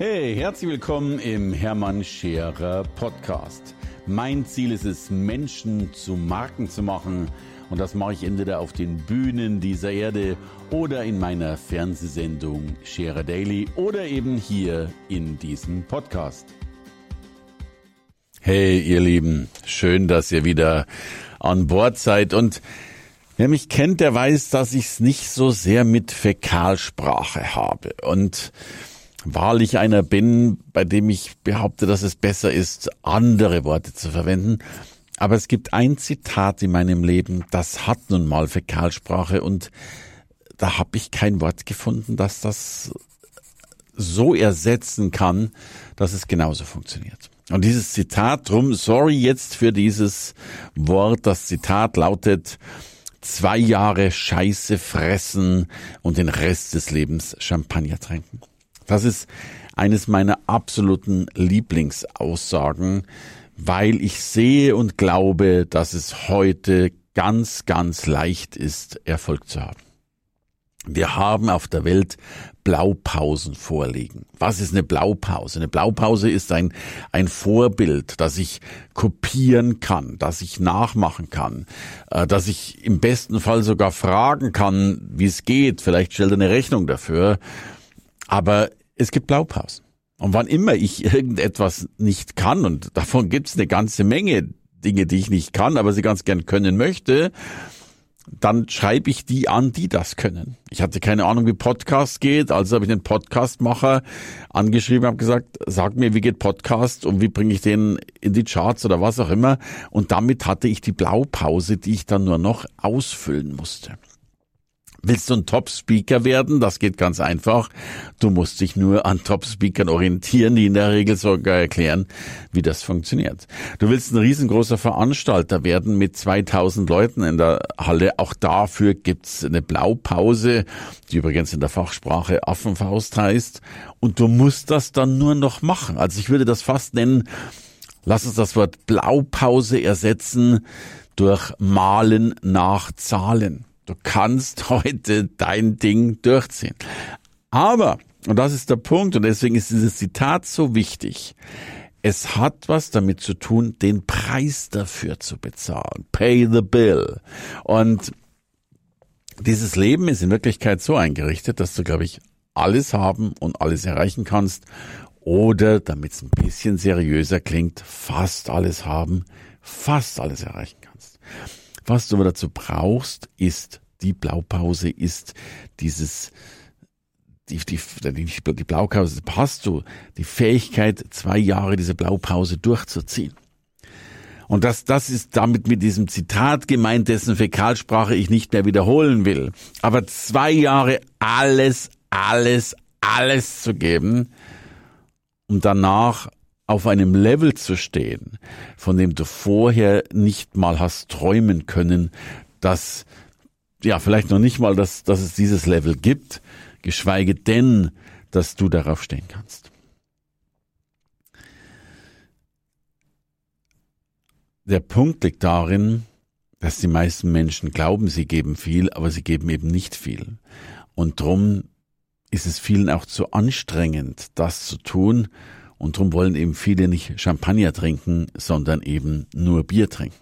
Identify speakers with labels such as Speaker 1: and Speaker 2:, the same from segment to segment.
Speaker 1: Hey, herzlich willkommen im Hermann Scherer Podcast. Mein Ziel ist es, Menschen zu Marken zu machen. Und das mache ich entweder auf den Bühnen dieser Erde oder in meiner Fernsehsendung Scherer Daily oder eben hier in diesem Podcast. Hey, ihr Lieben, schön, dass ihr wieder an Bord seid. Und wer mich kennt, der weiß, dass ich es nicht so sehr mit Fäkalsprache habe. Und wahrlich einer bin, bei dem ich behaupte, dass es besser ist, andere Worte zu verwenden. Aber es gibt ein Zitat in meinem Leben, das hat nun mal Fäkalsprache und da habe ich kein Wort gefunden, dass das so ersetzen kann, dass es genauso funktioniert. Und dieses Zitat drum, sorry jetzt für dieses Wort, das Zitat lautet, zwei Jahre Scheiße fressen und den Rest des Lebens Champagner trinken. Das ist eines meiner absoluten Lieblingsaussagen, weil ich sehe und glaube, dass es heute ganz, ganz leicht ist, Erfolg zu haben. Wir haben auf der Welt Blaupausen vorliegen. Was ist eine Blaupause? Eine Blaupause ist ein, ein Vorbild, das ich kopieren kann, das ich nachmachen kann, äh, das ich im besten Fall sogar fragen kann, wie es geht. Vielleicht stellt er eine Rechnung dafür. Aber es gibt Blaupausen. Und wann immer ich irgendetwas nicht kann, und davon gibt es eine ganze Menge Dinge, die ich nicht kann, aber sie ganz gern können möchte, dann schreibe ich die an, die das können. Ich hatte keine Ahnung, wie Podcast geht, also habe ich den Podcastmacher angeschrieben, habe gesagt, sag mir, wie geht Podcast und wie bringe ich den in die Charts oder was auch immer. Und damit hatte ich die Blaupause, die ich dann nur noch ausfüllen musste. Willst du ein Top-Speaker werden? Das geht ganz einfach. Du musst dich nur an Top-Speakern orientieren, die in der Regel sogar erklären, wie das funktioniert. Du willst ein riesengroßer Veranstalter werden mit 2000 Leuten in der Halle. Auch dafür gibt's eine Blaupause, die übrigens in der Fachsprache Affenfaust heißt. Und du musst das dann nur noch machen. Also ich würde das fast nennen, lass uns das Wort Blaupause ersetzen durch Malen nach Zahlen. Du kannst heute dein Ding durchziehen. Aber, und das ist der Punkt, und deswegen ist dieses Zitat so wichtig, es hat was damit zu tun, den Preis dafür zu bezahlen. Pay the bill. Und dieses Leben ist in Wirklichkeit so eingerichtet, dass du, glaube ich, alles haben und alles erreichen kannst. Oder, damit es ein bisschen seriöser klingt, fast alles haben, fast alles erreichen kannst. Was du aber dazu brauchst, ist die Blaupause, ist dieses die, die, die, Blaupause passt du, die Fähigkeit, zwei Jahre diese Blaupause durchzuziehen. Und das, das ist damit mit diesem Zitat gemeint, dessen Fäkalsprache ich nicht mehr wiederholen will. Aber zwei Jahre alles, alles, alles zu geben, um danach auf einem Level zu stehen, von dem du vorher nicht mal hast träumen können, dass, ja, vielleicht noch nicht mal, dass, dass es dieses Level gibt, geschweige denn, dass du darauf stehen kannst. Der Punkt liegt darin, dass die meisten Menschen glauben, sie geben viel, aber sie geben eben nicht viel. Und drum ist es vielen auch zu anstrengend, das zu tun, und darum wollen eben viele nicht Champagner trinken, sondern eben nur Bier trinken.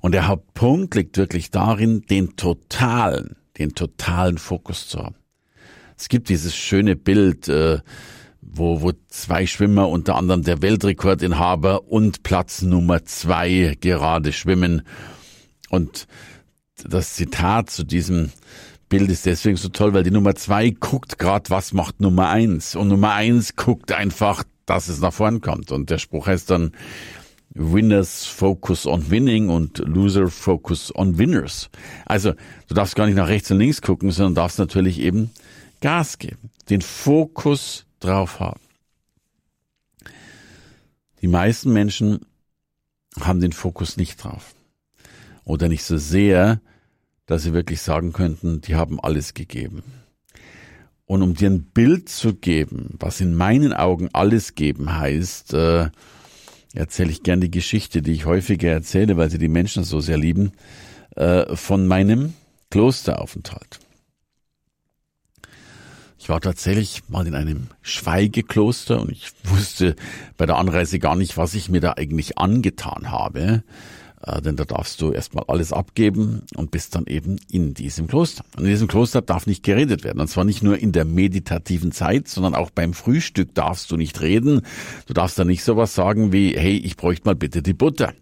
Speaker 1: Und der Hauptpunkt liegt wirklich darin, den totalen, den totalen Fokus zu haben. Es gibt dieses schöne Bild, äh, wo, wo zwei Schwimmer, unter anderem der Weltrekordinhaber und Platz Nummer zwei gerade schwimmen. Und das Zitat zu diesem Bild ist deswegen so toll, weil die Nummer zwei guckt gerade, was macht Nummer eins. Und Nummer eins guckt einfach, dass es nach vorn kommt. Und der Spruch heißt dann, Winners focus on winning und Loser focus on winners. Also, du darfst gar nicht nach rechts und links gucken, sondern darfst natürlich eben Gas geben, den Fokus drauf haben. Die meisten Menschen haben den Fokus nicht drauf. Oder nicht so sehr, dass sie wirklich sagen könnten, die haben alles gegeben. Und um dir ein Bild zu geben, was in meinen Augen alles geben heißt, äh, erzähle ich gern die Geschichte, die ich häufiger erzähle, weil sie die Menschen so sehr lieben, äh, von meinem Klosteraufenthalt. Ich Ich war tatsächlich mal in einem Schweigekloster und ich wusste bei der Anreise gar nicht, was ich mir da eigentlich angetan habe. Äh, denn da darfst du erstmal alles abgeben und bist dann eben in diesem Kloster. Und in diesem Kloster darf nicht geredet werden. Und zwar nicht nur in der meditativen Zeit, sondern auch beim Frühstück darfst du nicht reden. Du darfst da nicht sowas sagen wie, hey, ich bräuchte mal bitte die Butter.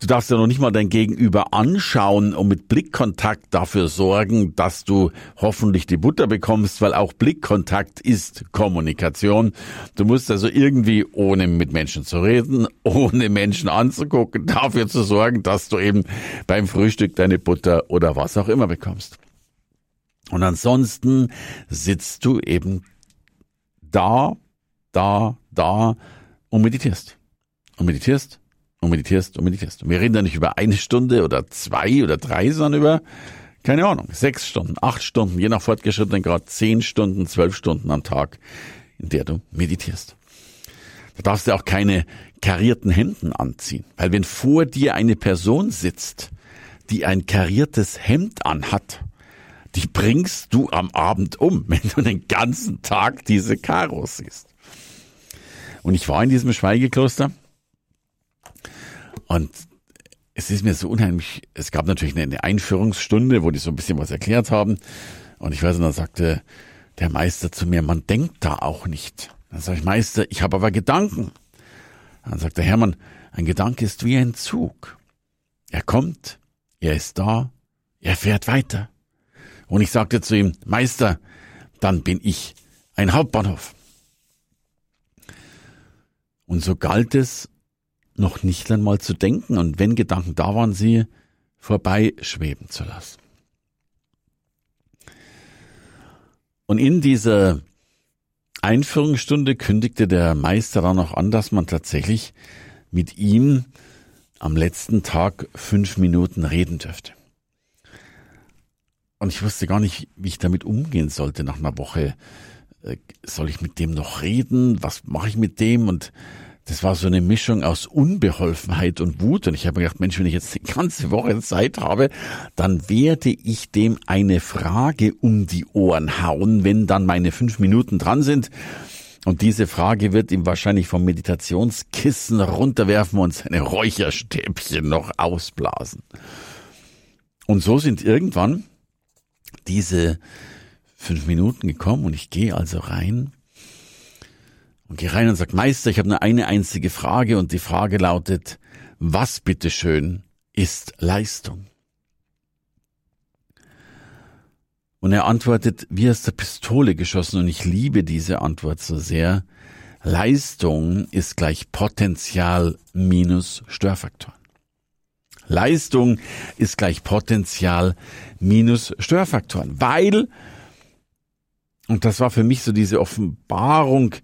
Speaker 1: Du darfst ja noch nicht mal dein Gegenüber anschauen und mit Blickkontakt dafür sorgen, dass du hoffentlich die Butter bekommst, weil auch Blickkontakt ist Kommunikation. Du musst also irgendwie, ohne mit Menschen zu reden, ohne Menschen anzugucken, dafür zu sorgen, dass du eben beim Frühstück deine Butter oder was auch immer bekommst. Und ansonsten sitzt du eben da, da, da und meditierst. Und meditierst und meditierst und meditierst. Und wir reden da nicht über eine Stunde oder zwei oder drei, sondern über, keine Ahnung, sechs Stunden, acht Stunden, je nach fortgeschrittenen Grad, zehn Stunden, zwölf Stunden am Tag, in der du meditierst. Da darfst du auch keine karierten Hemden anziehen, weil wenn vor dir eine Person sitzt, die ein kariertes Hemd anhat, die bringst du am Abend um, wenn du den ganzen Tag diese Karos siehst. Und ich war in diesem Schweigekloster und es ist mir so unheimlich, es gab natürlich eine Einführungsstunde, wo die so ein bisschen was erklärt haben. Und ich weiß, und dann sagte der Meister zu mir, man denkt da auch nicht. Dann sage ich, Meister, ich habe aber Gedanken. Dann sagt der Hermann, ein Gedanke ist wie ein Zug. Er kommt, er ist da, er fährt weiter. Und ich sagte zu ihm, Meister, dann bin ich ein Hauptbahnhof. Und so galt es, noch nicht einmal zu denken und wenn Gedanken da waren, sie vorbeischweben zu lassen. Und in dieser Einführungsstunde kündigte der Meister dann auch an, dass man tatsächlich mit ihm am letzten Tag fünf Minuten reden dürfte. Und ich wusste gar nicht, wie ich damit umgehen sollte nach einer Woche. Äh, soll ich mit dem noch reden? Was mache ich mit dem? Und das war so eine Mischung aus Unbeholfenheit und Wut. Und ich habe mir gedacht, Mensch, wenn ich jetzt die ganze Woche Zeit habe, dann werde ich dem eine Frage um die Ohren hauen, wenn dann meine fünf Minuten dran sind. Und diese Frage wird ihm wahrscheinlich vom Meditationskissen runterwerfen und seine Räucherstäbchen noch ausblasen. Und so sind irgendwann diese fünf Minuten gekommen und ich gehe also rein und gehe rein und sage, Meister, ich habe nur eine einzige Frage und die Frage lautet, was bitteschön ist Leistung? Und er antwortet, wie aus der Pistole geschossen, und ich liebe diese Antwort so sehr. Leistung ist gleich Potenzial minus Störfaktoren. Leistung ist gleich Potenzial minus Störfaktoren, weil, und das war für mich so diese Offenbarung,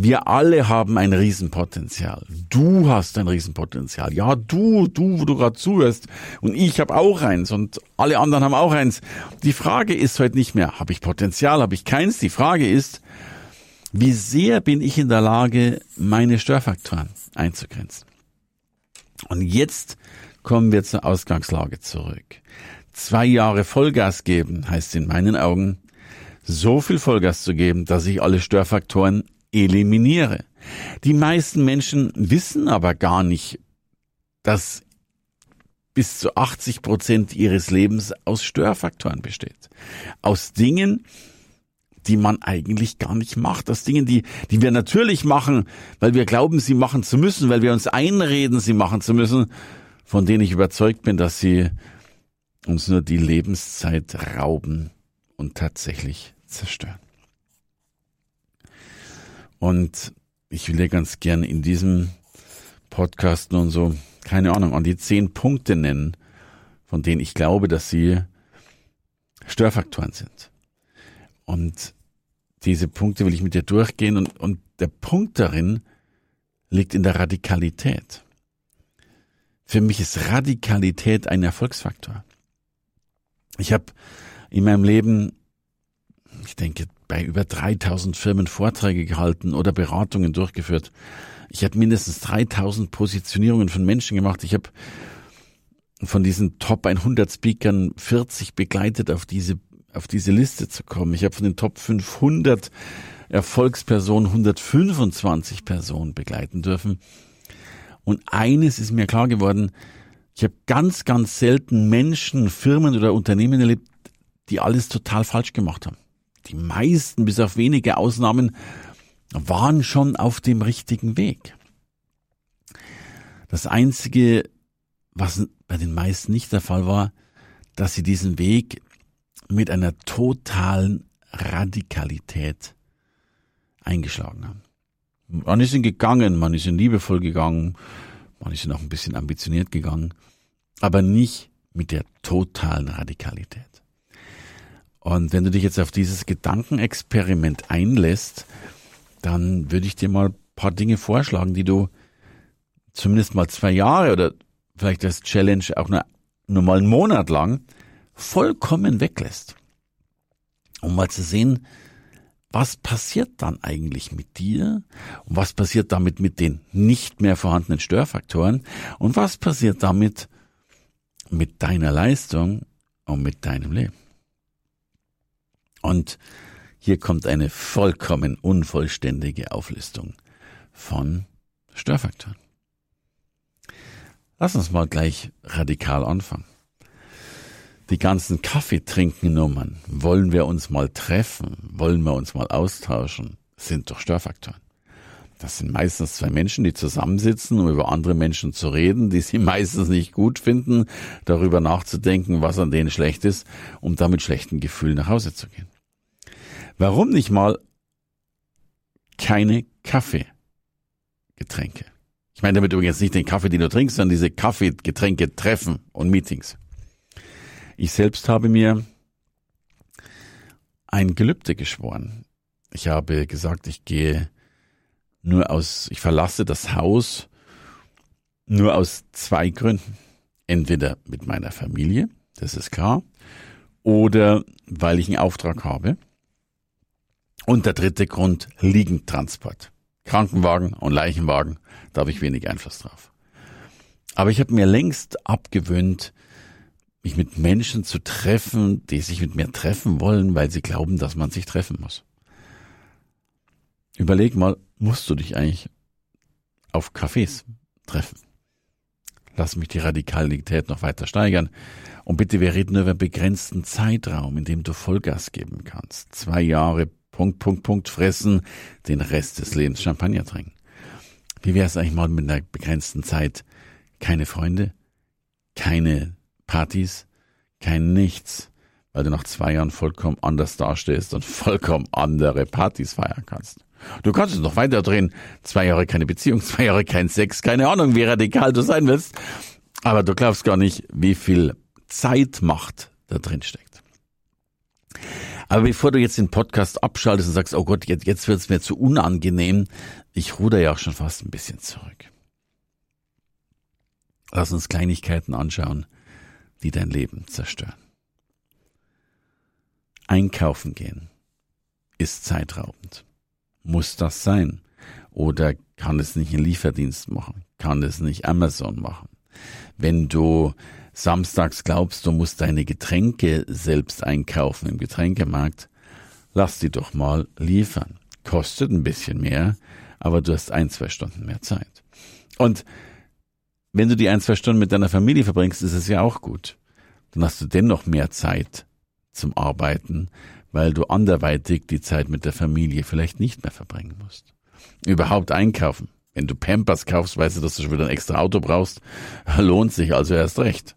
Speaker 1: wir alle haben ein Riesenpotenzial. Du hast ein Riesenpotenzial. Ja, du, du, wo du gerade zuhörst. Und ich habe auch eins und alle anderen haben auch eins. Die Frage ist heute nicht mehr, habe ich Potenzial, habe ich keins. Die Frage ist, wie sehr bin ich in der Lage, meine Störfaktoren einzugrenzen? Und jetzt kommen wir zur Ausgangslage zurück. Zwei Jahre Vollgas geben heißt in meinen Augen, so viel Vollgas zu geben, dass ich alle Störfaktoren eliminiere. Die meisten Menschen wissen aber gar nicht, dass bis zu 80 Prozent ihres Lebens aus Störfaktoren besteht. Aus Dingen, die man eigentlich gar nicht macht. Aus Dingen, die, die wir natürlich machen, weil wir glauben, sie machen zu müssen, weil wir uns einreden, sie machen zu müssen, von denen ich überzeugt bin, dass sie uns nur die Lebenszeit rauben und tatsächlich zerstören. Und ich will dir ganz gern in diesem Podcast nun so, keine Ahnung, an die zehn Punkte nennen, von denen ich glaube, dass sie Störfaktoren sind. Und diese Punkte will ich mit dir durchgehen und, und der Punkt darin liegt in der Radikalität. Für mich ist Radikalität ein Erfolgsfaktor. Ich habe in meinem Leben, ich denke, bei über 3000 Firmen Vorträge gehalten oder Beratungen durchgeführt. Ich habe mindestens 3000 Positionierungen von Menschen gemacht. Ich habe von diesen Top 100 Speakern 40 begleitet auf diese auf diese Liste zu kommen. Ich habe von den Top 500 Erfolgspersonen 125 Personen begleiten dürfen. Und eines ist mir klar geworden, ich habe ganz, ganz selten Menschen, Firmen oder Unternehmen erlebt, die alles total falsch gemacht haben. Die meisten, bis auf wenige Ausnahmen, waren schon auf dem richtigen Weg. Das Einzige, was bei den meisten nicht der Fall war, dass sie diesen Weg mit einer totalen Radikalität eingeschlagen haben. Man ist ihn gegangen, man ist ihn liebevoll gegangen, man ist ihn auch ein bisschen ambitioniert gegangen, aber nicht mit der totalen Radikalität. Und wenn du dich jetzt auf dieses Gedankenexperiment einlässt, dann würde ich dir mal ein paar Dinge vorschlagen, die du zumindest mal zwei Jahre oder vielleicht als Challenge auch nur, nur mal einen Monat lang vollkommen weglässt. Um mal zu sehen, was passiert dann eigentlich mit dir und was passiert damit mit den nicht mehr vorhandenen Störfaktoren und was passiert damit mit deiner Leistung und mit deinem Leben. Und hier kommt eine vollkommen unvollständige Auflistung von Störfaktoren. Lass uns mal gleich radikal anfangen. Die ganzen Kaffeetrinkennummern, wollen wir uns mal treffen, wollen wir uns mal austauschen, sind doch Störfaktoren. Das sind meistens zwei Menschen, die zusammensitzen, um über andere Menschen zu reden, die sie meistens nicht gut finden, darüber nachzudenken, was an denen schlecht ist, um damit schlechten Gefühlen nach Hause zu gehen. Warum nicht mal keine Kaffeegetränke? Ich meine damit übrigens nicht den Kaffee, den du trinkst, sondern diese Kaffeegetränke, Treffen und Meetings. Ich selbst habe mir ein Gelübde geschworen. Ich habe gesagt, ich gehe nur aus, ich verlasse das Haus nur aus zwei Gründen. Entweder mit meiner Familie, das ist klar, oder weil ich einen Auftrag habe. Und der dritte Grund, Liegentransport. Krankenwagen und Leichenwagen, da habe ich wenig Einfluss drauf. Aber ich habe mir längst abgewöhnt, mich mit Menschen zu treffen, die sich mit mir treffen wollen, weil sie glauben, dass man sich treffen muss. Überleg mal, musst du dich eigentlich auf Cafés treffen? Lass mich die Radikalität noch weiter steigern. Und bitte, wir reden nur über einen begrenzten Zeitraum, in dem du Vollgas geben kannst. Zwei Jahre Punkt, Punkt, Punkt fressen, den Rest des Lebens Champagner trinken. Wie wäre es eigentlich mal mit einer begrenzten Zeit? Keine Freunde, keine Partys, kein Nichts, weil du nach zwei Jahren vollkommen anders dastehst und vollkommen andere Partys feiern kannst. Du kannst es noch weiter drehen. Zwei Jahre keine Beziehung, zwei Jahre kein Sex, keine Ahnung, wie radikal du sein willst. Aber du glaubst gar nicht, wie viel Zeitmacht da drin steckt. Aber bevor du jetzt den Podcast abschaltest und sagst, oh Gott, jetzt, jetzt wird es mir zu unangenehm, ich ruder ja auch schon fast ein bisschen zurück. Lass uns Kleinigkeiten anschauen, die dein Leben zerstören. Einkaufen gehen ist zeitraubend. Muss das sein? Oder kann es nicht ein Lieferdienst machen? Kann es nicht Amazon machen? Wenn du samstags glaubst, du musst deine Getränke selbst einkaufen im Getränkemarkt, lass die doch mal liefern. Kostet ein bisschen mehr, aber du hast ein, zwei Stunden mehr Zeit. Und wenn du die ein, zwei Stunden mit deiner Familie verbringst, ist es ja auch gut. Dann hast du dennoch mehr Zeit zum Arbeiten, weil du anderweitig die Zeit mit der Familie vielleicht nicht mehr verbringen musst. Überhaupt einkaufen. Wenn du Pampers kaufst, weißt du, dass du schon wieder ein extra Auto brauchst. Lohnt sich also erst recht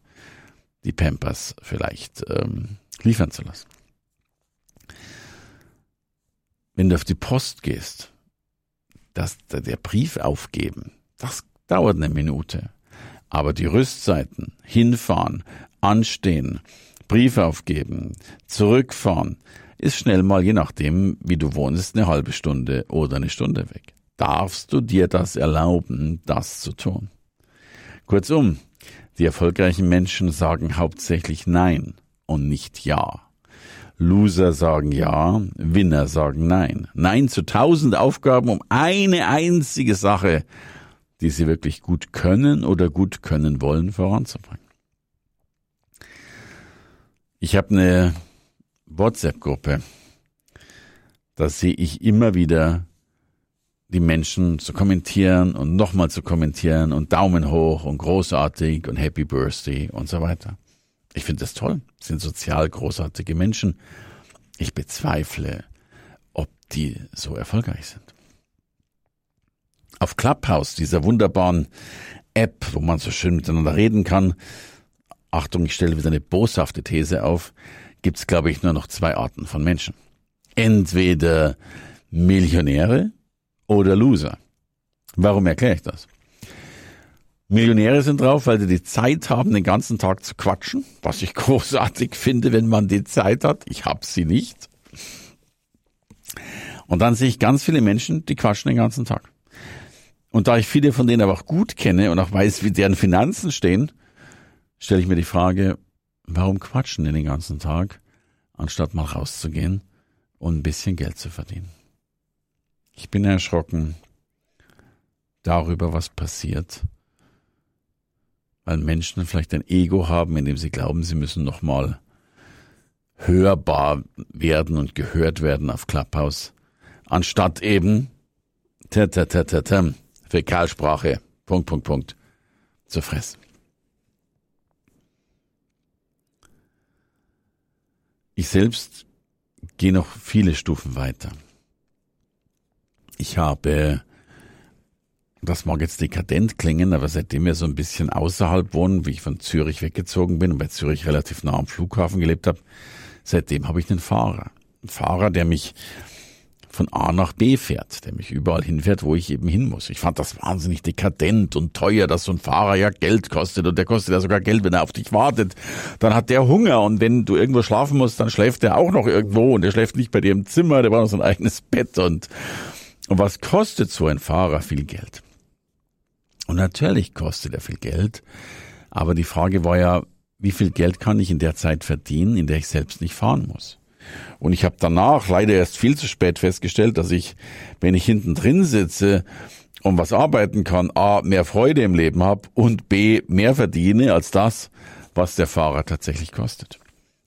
Speaker 1: die Pampers vielleicht ähm, liefern zu lassen. Wenn du auf die Post gehst, dass der Brief aufgeben, das dauert eine Minute. Aber die Rüstzeiten, hinfahren, anstehen, Brief aufgeben, zurückfahren, ist schnell mal, je nachdem, wie du wohnst, eine halbe Stunde oder eine Stunde weg. Darfst du dir das erlauben, das zu tun? Kurzum, die erfolgreichen Menschen sagen hauptsächlich Nein und nicht Ja. Loser sagen Ja, Winner sagen Nein. Nein zu tausend Aufgaben um eine einzige Sache, die sie wirklich gut können oder gut können wollen, voranzubringen. Ich habe eine WhatsApp-Gruppe, da sehe ich immer wieder die Menschen zu kommentieren und nochmal zu kommentieren und Daumen hoch und großartig und Happy Birthday und so weiter. Ich finde das toll. Das sind sozial großartige Menschen. Ich bezweifle, ob die so erfolgreich sind. Auf Clubhouse, dieser wunderbaren App, wo man so schön miteinander reden kann, Achtung, ich stelle wieder eine boshafte These auf, gibt es, glaube ich, nur noch zwei Arten von Menschen. Entweder Millionäre oder Loser. Warum erkläre ich das? Millionäre sind drauf, weil sie die Zeit haben, den ganzen Tag zu quatschen, was ich großartig finde, wenn man die Zeit hat. Ich habe sie nicht. Und dann sehe ich ganz viele Menschen, die quatschen den ganzen Tag. Und da ich viele von denen aber auch gut kenne und auch weiß, wie deren Finanzen stehen, stelle ich mir die Frage, warum quatschen die den ganzen Tag, anstatt mal rauszugehen und ein bisschen Geld zu verdienen? Ich bin erschrocken darüber, was passiert, weil Menschen vielleicht ein Ego haben, in dem sie glauben, sie müssen nochmal hörbar werden und gehört werden auf Clubhouse, anstatt eben Fäkalsprache, Punkt, Punkt, Punkt, zu fressen. Ich selbst gehe noch viele Stufen weiter. Ich habe, das mag jetzt dekadent klingen, aber seitdem wir so ein bisschen außerhalb wohnen, wie ich von Zürich weggezogen bin und bei Zürich relativ nah am Flughafen gelebt habe, seitdem habe ich einen Fahrer. Einen Fahrer, der mich von A nach B fährt, der mich überall hinfährt, wo ich eben hin muss. Ich fand das wahnsinnig dekadent und teuer, dass so ein Fahrer ja Geld kostet und der kostet ja sogar Geld, wenn er auf dich wartet. Dann hat der Hunger und wenn du irgendwo schlafen musst, dann schläft der auch noch irgendwo und der schläft nicht bei dir im Zimmer, der braucht noch sein eigenes Bett und, und was kostet so ein Fahrer viel Geld? Und natürlich kostet er viel Geld, aber die Frage war ja, wie viel Geld kann ich in der Zeit verdienen, in der ich selbst nicht fahren muss? Und ich habe danach leider erst viel zu spät festgestellt, dass ich, wenn ich hinten drin sitze und was arbeiten kann, a, mehr Freude im Leben habe und b, mehr verdiene als das, was der Fahrer tatsächlich kostet.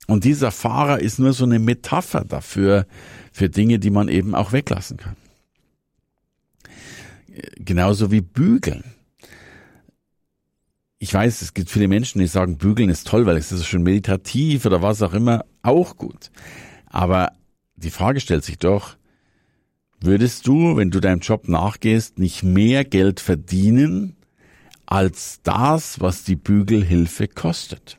Speaker 1: Und dieser Fahrer ist nur so eine Metapher dafür, für Dinge, die man eben auch weglassen kann. Genauso wie Bügeln. Ich weiß, es gibt viele Menschen, die sagen, Bügeln ist toll, weil es ist schon meditativ oder was auch immer, auch gut. Aber die Frage stellt sich doch, würdest du, wenn du deinem Job nachgehst, nicht mehr Geld verdienen als das, was die Bügelhilfe kostet?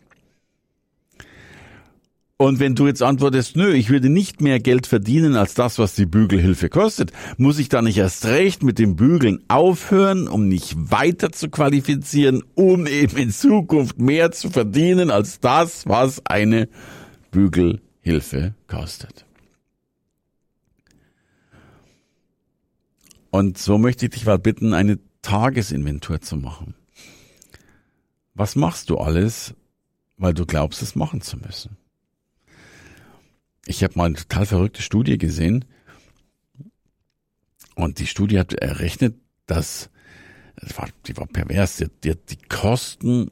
Speaker 1: Und wenn du jetzt antwortest, nö, ich würde nicht mehr Geld verdienen als das, was die Bügelhilfe kostet, muss ich dann nicht erst recht mit dem Bügeln aufhören, um mich weiter zu qualifizieren, um eben in Zukunft mehr zu verdienen als das, was eine Bügelhilfe Hilfe kostet. Und so möchte ich dich mal bitten, eine Tagesinventur zu machen. Was machst du alles, weil du glaubst, es machen zu müssen? Ich habe mal eine total verrückte Studie gesehen und die Studie hat errechnet, dass das war, die war pervers, die, die, die Kosten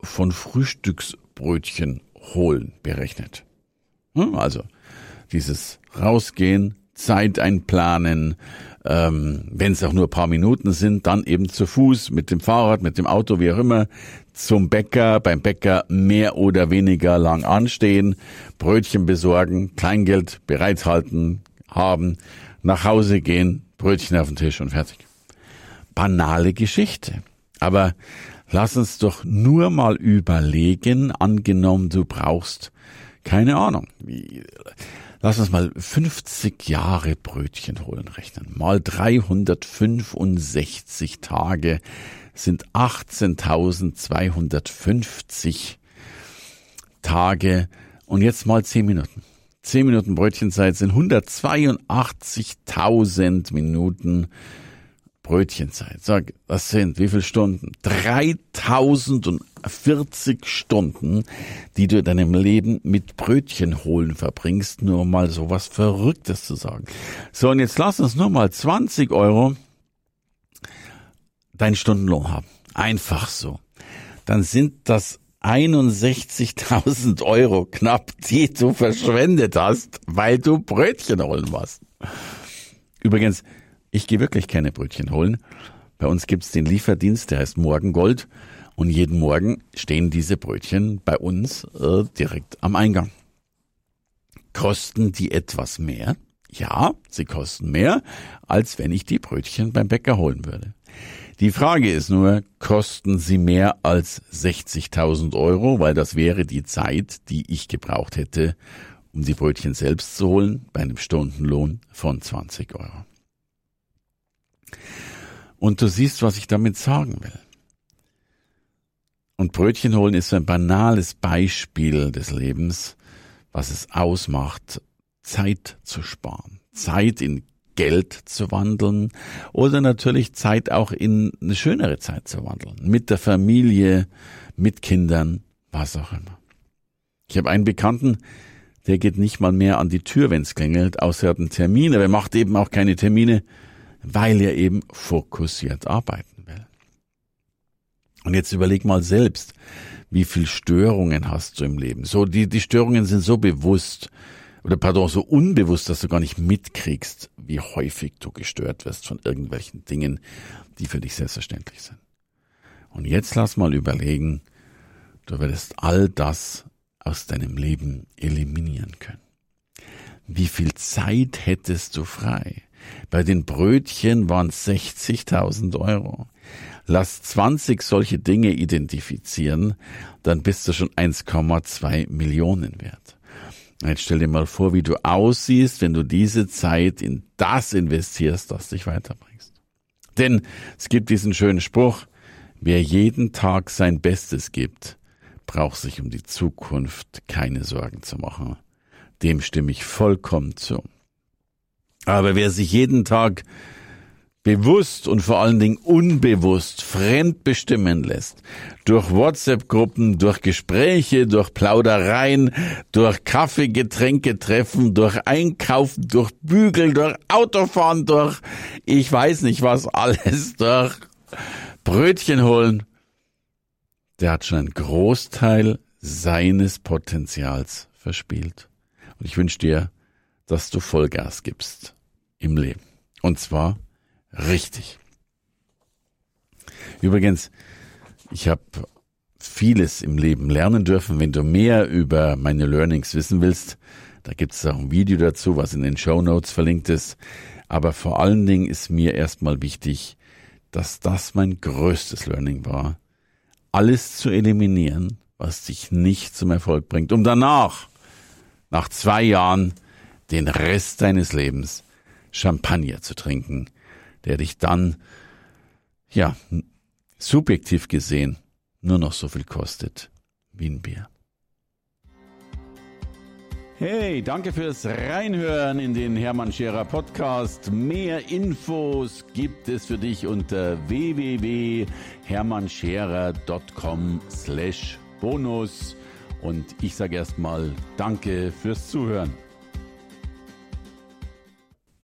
Speaker 1: von Frühstücksbrötchen holen berechnet. Hm, also dieses Rausgehen, Zeit einplanen, ähm, wenn es auch nur paar Minuten sind, dann eben zu Fuß, mit dem Fahrrad, mit dem Auto, wie auch immer, zum Bäcker, beim Bäcker mehr oder weniger lang anstehen, Brötchen besorgen, Kleingeld bereithalten, haben, nach Hause gehen, Brötchen auf den Tisch und fertig. Banale Geschichte. Aber lass uns doch nur mal überlegen, angenommen du brauchst keine Ahnung. Lass uns mal 50 Jahre Brötchen holen rechnen. Mal 365 Tage sind 18.250 Tage. Und jetzt mal 10 Minuten. 10 Minuten Brötchenzeit sind 182.000 Minuten Brötchenzeit. Sag, das sind wie viele Stunden? 3040 Stunden, die du in deinem Leben mit Brötchen holen verbringst, nur mal so was Verrücktes zu sagen. So, und jetzt lass uns nur mal 20 Euro deinen Stundenlohn haben. Einfach so. Dann sind das 61.000 Euro knapp, die du verschwendet hast, weil du Brötchen holen warst. Übrigens, ich gehe wirklich keine Brötchen holen. Bei uns gibt's den Lieferdienst, der heißt Morgengold. Und jeden Morgen stehen diese Brötchen bei uns äh, direkt am Eingang. Kosten die etwas mehr? Ja, sie kosten mehr, als wenn ich die Brötchen beim Bäcker holen würde. Die Frage ist nur, kosten sie mehr als 60.000 Euro, weil das wäre die Zeit, die ich gebraucht hätte, um die Brötchen selbst zu holen, bei einem Stundenlohn von 20 Euro. Und du siehst, was ich damit sagen will. Und Brötchen holen ist so ein banales Beispiel des Lebens, was es ausmacht, Zeit zu sparen, Zeit in Geld zu wandeln oder natürlich Zeit auch in eine schönere Zeit zu wandeln, mit der Familie, mit Kindern, was auch immer. Ich habe einen Bekannten, der geht nicht mal mehr an die Tür, wenn es klingelt, außer er hat einen Termin, aber er macht eben auch keine Termine, weil er eben fokussiert arbeiten will. Und jetzt überleg mal selbst, wie viel Störungen hast du im Leben? So, die, die Störungen sind so bewusst, oder pardon, so unbewusst, dass du gar nicht mitkriegst, wie häufig du gestört wirst von irgendwelchen Dingen, die für dich selbstverständlich sind. Und jetzt lass mal überlegen, du würdest all das aus deinem Leben eliminieren können. Wie viel Zeit hättest du frei? Bei den Brötchen waren 60.000 Euro. Lass 20 solche Dinge identifizieren, dann bist du schon 1,2 Millionen wert. Jetzt stell dir mal vor, wie du aussiehst, wenn du diese Zeit in das investierst, das dich weiterbringst. Denn es gibt diesen schönen Spruch, wer jeden Tag sein Bestes gibt, braucht sich um die Zukunft keine Sorgen zu machen. Dem stimme ich vollkommen zu. Aber wer sich jeden Tag bewusst und vor allen Dingen unbewusst fremd bestimmen lässt. Durch WhatsApp-Gruppen, durch Gespräche, durch Plaudereien, durch Kaffee, Getränke treffen, durch Einkaufen, durch Bügeln, durch Autofahren, durch ich weiß nicht was alles, durch Brötchen holen. Der hat schon einen Großteil seines Potenzials verspielt. Und ich wünsche dir, dass du Vollgas gibst im Leben. Und zwar Richtig. Übrigens, ich habe vieles im Leben lernen dürfen. Wenn du mehr über meine Learnings wissen willst, da gibt es auch ein Video dazu, was in den Show Notes verlinkt ist. Aber vor allen Dingen ist mir erstmal wichtig, dass das mein größtes Learning war, alles zu eliminieren, was dich nicht zum Erfolg bringt, um danach, nach zwei Jahren, den Rest deines Lebens Champagner zu trinken der dich dann, ja, subjektiv gesehen nur noch so viel kostet wie ein Bier. Hey, danke fürs Reinhören in den Hermann Scherer Podcast. Mehr Infos gibt es für dich unter www.hermannscherer.com slash bonus. Und ich sage erstmal Danke fürs Zuhören.